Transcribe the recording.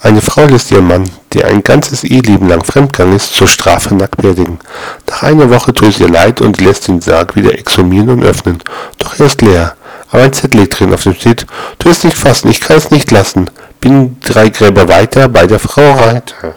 Eine Frau lässt ihren Mann, der ein ganzes Eheleben lang fremdgegangen ist, zur Strafe nackt beerdigen. Nach einer Woche tut es ihr leid und lässt den Sarg wieder exhumieren und öffnen. Doch er ist leer. Aber ein Zettel liegt drin, auf dem steht, du wirst nicht fassen, ich kann es nicht lassen. Bin drei Gräber weiter bei der Frau Reiter.